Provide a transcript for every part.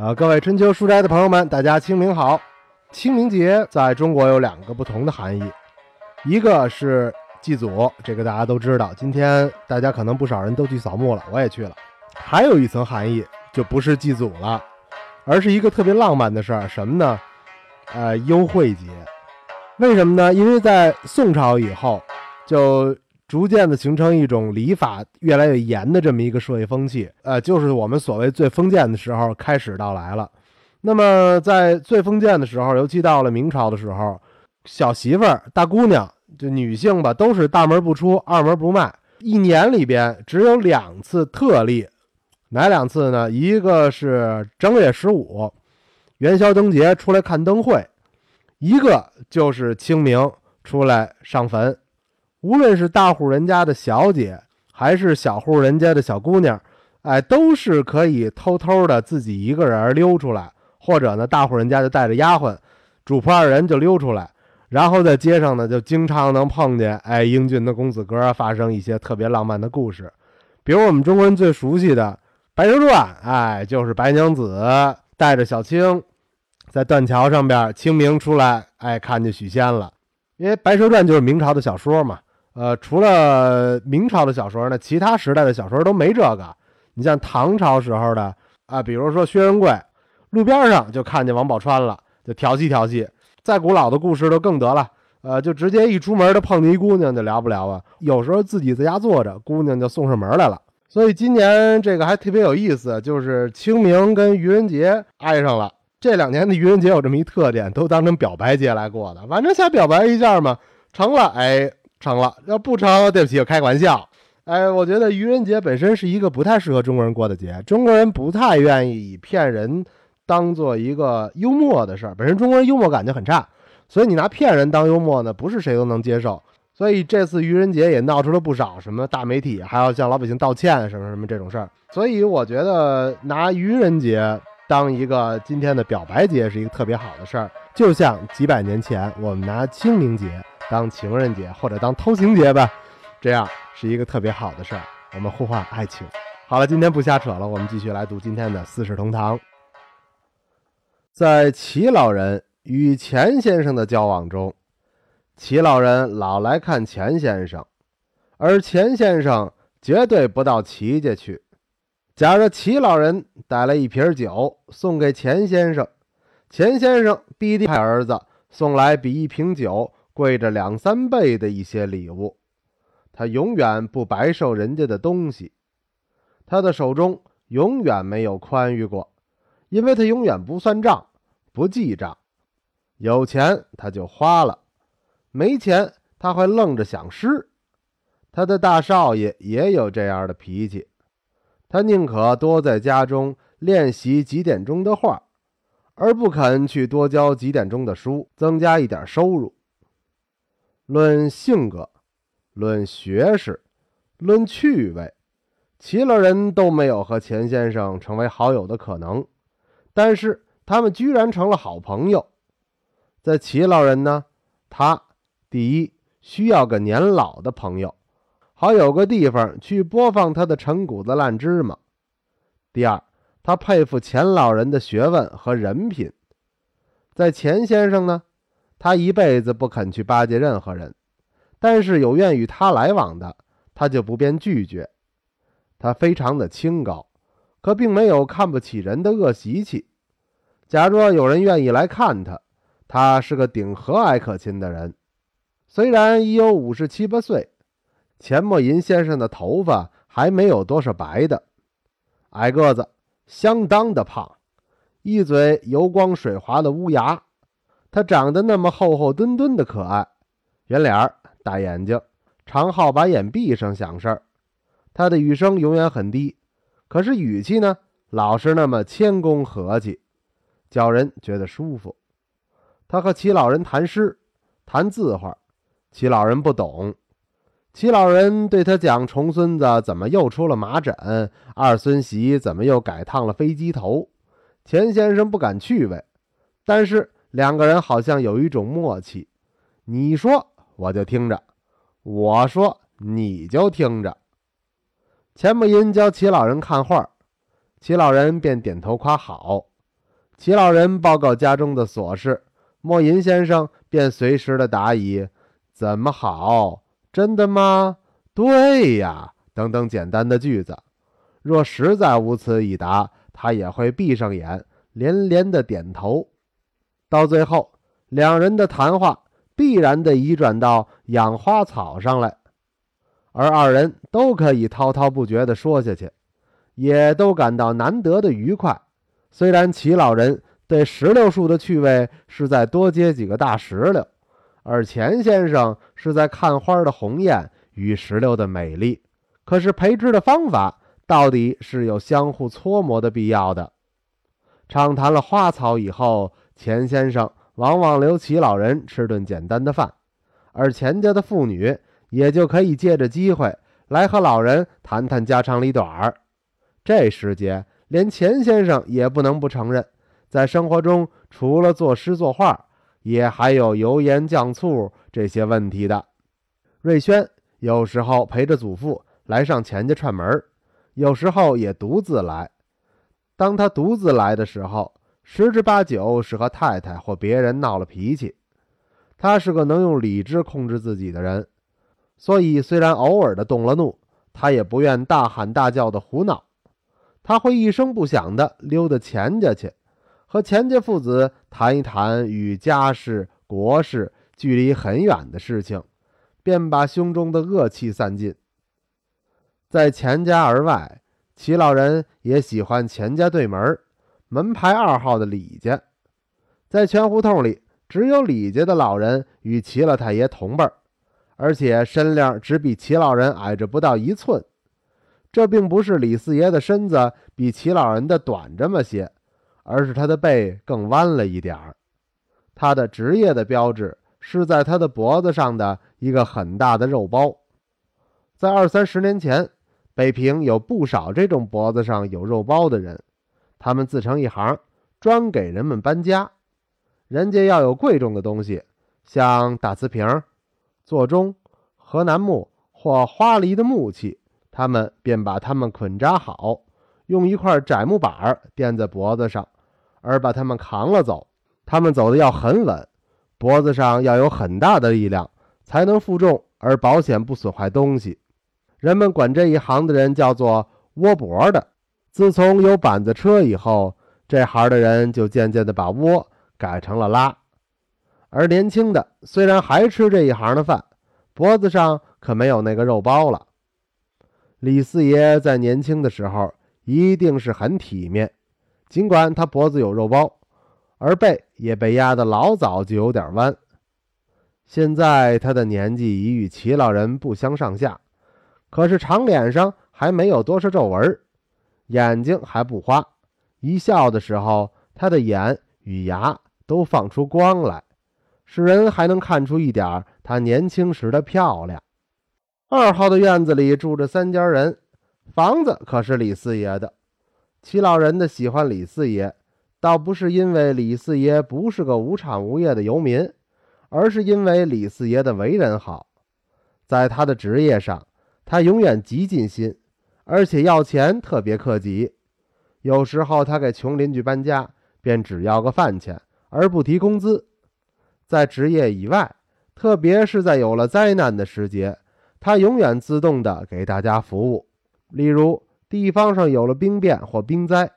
啊，各位春秋书斋的朋友们，大家清明好！清明节在中国有两个不同的含义，一个是祭祖，这个大家都知道。今天大家可能不少人都去扫墓了，我也去了。还有一层含义，就不是祭祖了，而是一个特别浪漫的事儿，什么呢？呃，幽会节。为什么呢？因为在宋朝以后，就逐渐的形成一种礼法越来越严的这么一个社会风气，呃，就是我们所谓最封建的时候开始到来了。那么在最封建的时候，尤其到了明朝的时候，小媳妇儿、大姑娘，就女性吧，都是大门不出，二门不迈。一年里边只有两次特例，哪两次呢？一个是正月十五，元宵灯节出来看灯会；一个就是清明出来上坟。无论是大户人家的小姐，还是小户人家的小姑娘，哎，都是可以偷偷的自己一个人溜出来，或者呢，大户人家就带着丫鬟，主仆二人就溜出来，然后在街上呢，就经常能碰见哎英俊的公子哥，发生一些特别浪漫的故事，比如我们中国人最熟悉的《白蛇传》，哎，就是白娘子带着小青，在断桥上边清明出来，哎，看见许仙了，因为《白蛇传》就是明朝的小说嘛。呃，除了明朝的小说呢，其他时代的小说都没这个。你像唐朝时候的啊，比如说薛仁贵，路边上就看见王宝钏了，就调戏调戏。再古老的故事都更得了，呃，就直接一出门就碰见一姑娘，就聊不聊啊？有时候自己在家坐着，姑娘就送上门来了。所以今年这个还特别有意思，就是清明跟愚人节挨上了。这两年的愚人节有这么一特点，都当成表白节来过的，反正想表白一下嘛，成了，哎。成了，要不成，对不起，我开个玩笑。哎，我觉得愚人节本身是一个不太适合中国人过的节，中国人不太愿意以骗人当做一个幽默的事儿，本身中国人幽默感就很差，所以你拿骗人当幽默呢，不是谁都能接受。所以这次愚人节也闹出了不少什么大媒体还要向老百姓道歉什么什么这种事儿。所以我觉得拿愚人节当一个今天的表白节是一个特别好的事儿，就像几百年前我们拿清明节。当情人节或者当偷情节吧，这样是一个特别好的事儿。我们互换爱情。好了，今天不瞎扯了，我们继续来读今天的《四世同堂》。在齐老人与钱先生的交往中，齐老人老来看钱先生，而钱先生绝对不到齐家去。假如齐老人带来一瓶酒送给钱先生，钱先生必定派儿子送来比一瓶酒。贵着两三倍的一些礼物，他永远不白受人家的东西，他的手中永远没有宽裕过，因为他永远不算账，不记账，有钱他就花了，没钱他会愣着想吃。他的大少爷也有这样的脾气，他宁可多在家中练习几点钟的画，而不肯去多教几点钟的书，增加一点收入。论性格，论学识，论趣味，齐老人都没有和钱先生成为好友的可能，但是他们居然成了好朋友。在齐老人呢，他第一需要个年老的朋友，好有个地方去播放他的陈谷子烂芝麻；第二，他佩服钱老人的学问和人品。在钱先生呢？他一辈子不肯去巴结任何人，但是有愿与他来往的，他就不便拒绝。他非常的清高，可并没有看不起人的恶习气。假若有人愿意来看他，他是个顶和蔼可亲的人。虽然已有五十七八岁，钱默吟先生的头发还没有多少白的，矮个子，相当的胖，一嘴油光水滑的乌牙。他长得那么厚厚墩墩的可爱，圆脸儿、大眼睛，常好把眼闭上想事儿。他的语声永远很低，可是语气呢，老是那么谦恭和气，叫人觉得舒服。他和齐老人谈诗，谈字画，齐老人不懂。齐老人对他讲：重孙子怎么又出了麻疹？二孙媳怎么又改烫了飞机头？钱先生不感趣味，但是。两个人好像有一种默契，你说我就听着，我说你就听着。钱默吟教齐老人看画，齐老人便点头夸好。齐老人报告家中的琐事，莫银先生便随时的答以“怎么好？真的吗？对呀”等等简单的句子。若实在无此一答，他也会闭上眼，连连的点头。到最后，两人的谈话必然得移转到养花草上来，而二人都可以滔滔不绝的说下去，也都感到难得的愉快。虽然齐老人对石榴树的趣味是在多结几个大石榴，而钱先生是在看花的红艳与石榴的美丽，可是培植的方法。到底是有相互搓磨的必要的。畅谈了花草以后，钱先生往往留齐老人吃顿简单的饭，而钱家的妇女也就可以借着机会来和老人谈谈家长里短儿。这时节，连钱先生也不能不承认，在生活中除了作诗作画，也还有油盐酱醋这些问题的。瑞轩有时候陪着祖父来上钱家串门。有时候也独自来。当他独自来的时候，十之八九是和太太或别人闹了脾气。他是个能用理智控制自己的人，所以虽然偶尔的动了怒，他也不愿大喊大叫的胡闹。他会一声不响的溜到钱家去，和钱家父子谈一谈与家事国事距离很远的事情，便把胸中的恶气散尽。在钱家而外，齐老人也喜欢钱家对门门牌二号的李家。在全胡同里，只有李家的老人与齐老太爷同辈儿而且身量只比齐老人矮着不到一寸。这并不是李四爷的身子比齐老人的短这么些，而是他的背更弯了一点儿。他的职业的标志是在他的脖子上的一个很大的肉包。在二三十年前。北平有不少这种脖子上有肉包的人，他们自成一行，专给人们搬家。人家要有贵重的东西，像大瓷瓶、座钟、河南木或花梨的木器，他们便把它们捆扎好，用一块窄木板垫在脖子上，而把它们扛了走。他们走的要很稳，脖子上要有很大的力量，才能负重而保险不损坏东西。人们管这一行的人叫做窝脖的。自从有板子车以后，这行的人就渐渐的把窝改成了拉。而年轻的虽然还吃这一行的饭，脖子上可没有那个肉包了。李四爷在年轻的时候一定是很体面，尽管他脖子有肉包，而背也被压得老早就有点弯。现在他的年纪已与齐老人不相上下。可是长脸上还没有多少皱纹，眼睛还不花，一笑的时候，他的眼与牙都放出光来，使人还能看出一点他年轻时的漂亮。二号的院子里住着三家人，房子可是李四爷的。齐老人的喜欢李四爷，倒不是因为李四爷不是个无产无业的游民，而是因为李四爷的为人好，在他的职业上。他永远极尽心，而且要钱特别克己。有时候他给穷邻居搬家，便只要个饭钱，而不提工资。在职业以外，特别是在有了灾难的时节，他永远自动的给大家服务。例如地方上有了兵变或兵灾，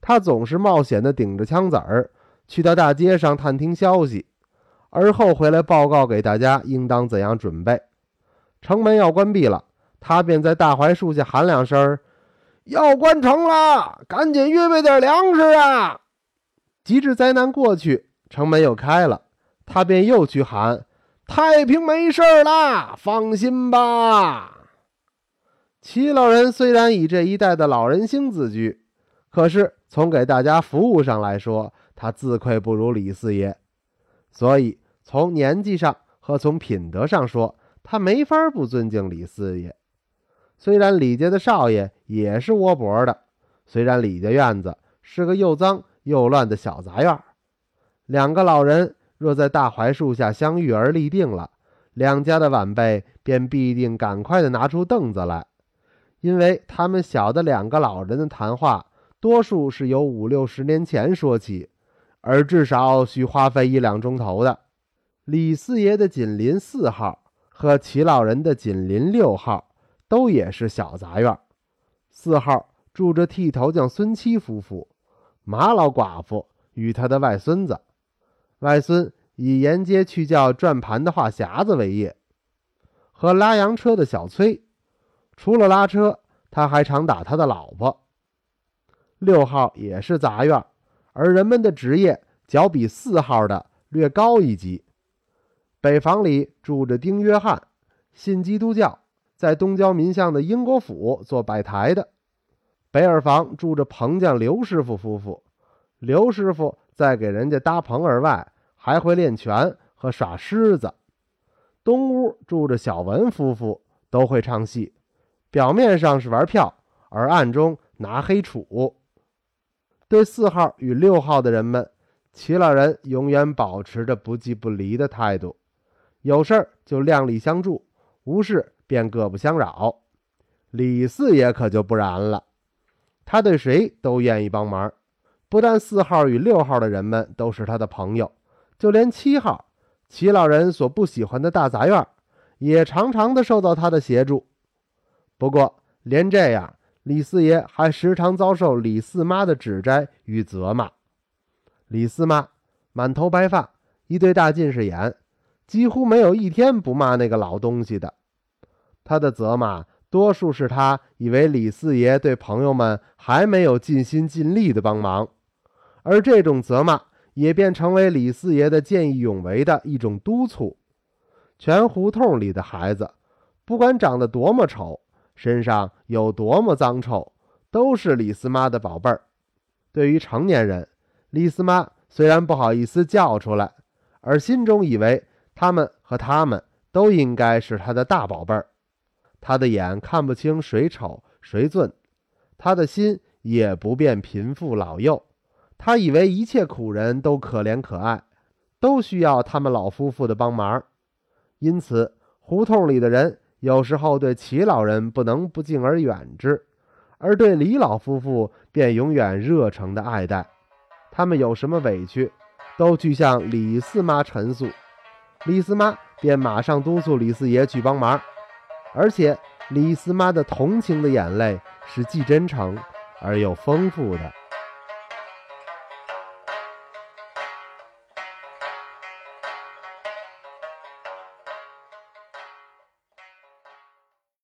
他总是冒险的顶着枪子儿去到大街上探听消息，而后回来报告给大家应当怎样准备。城门要关闭了。他便在大槐树下喊两声：“要关城了，赶紧预备点粮食啊！”及至灾难过去，城门又开了，他便又去喊：“太平没事啦，放心吧。”齐老人虽然以这一代的老人星自居，可是从给大家服务上来说，他自愧不如李四爷，所以从年纪上和从品德上说，他没法不尊敬李四爷。虽然李家的少爷也是窝脖的，虽然李家院子是个又脏又乱的小杂院，两个老人若在大槐树下相遇而立定了，两家的晚辈便必定赶快的拿出凳子来，因为他们晓得两个老人的谈话多数是由五六十年前说起，而至少需花费一两钟头的。李四爷的紧邻四号和齐老人的紧邻六号都也是小杂院。四号住着剃头匠孙七夫妇、马老寡妇与他的外孙子，外孙以沿街去叫转盘的话匣子为业，和拉洋车的小崔。除了拉车，他还常打他的老婆。六号也是杂院，而人们的职业较比四号的略高一级。北房里住着丁约翰，信基督教。在东郊民巷的英国府做摆台的，北耳房住着棚匠刘师傅夫妇。刘师傅在给人家搭棚而外，还会练拳和耍狮子。东屋住着小文夫妇，都会唱戏，表面上是玩票，而暗中拿黑杵。对四号与六号的人们，齐老人永远保持着不即不离的态度，有事儿就量力相助，无事。便各不相扰，李四爷可就不然了，他对谁都愿意帮忙。不但四号与六号的人们都是他的朋友，就连七号齐老人所不喜欢的大杂院，也常常的受到他的协助。不过，连这样，李四爷还时常遭受李四妈的指摘与责骂。李四妈满头白发，一对大近视眼，几乎没有一天不骂那个老东西的。他的责骂，多数是他以为李四爷对朋友们还没有尽心尽力的帮忙，而这种责骂也便成为李四爷的见义勇为的一种督促。全胡同里的孩子，不管长得多么丑，身上有多么脏臭，都是李四妈的宝贝儿。对于成年人，李四妈虽然不好意思叫出来，而心中以为他们和他们都应该是他的大宝贝儿。他的眼看不清谁丑谁俊，他的心也不辨贫富老幼。他以为一切苦人都可怜可爱，都需要他们老夫妇的帮忙。因此，胡同里的人有时候对齐老人不能不敬而远之，而对李老夫妇便永远热诚的爱戴。他们有什么委屈，都去向李四妈陈诉，李四妈便马上督促李四爷去帮忙。而且，李四妈的同情的眼泪是既真诚而又丰富的。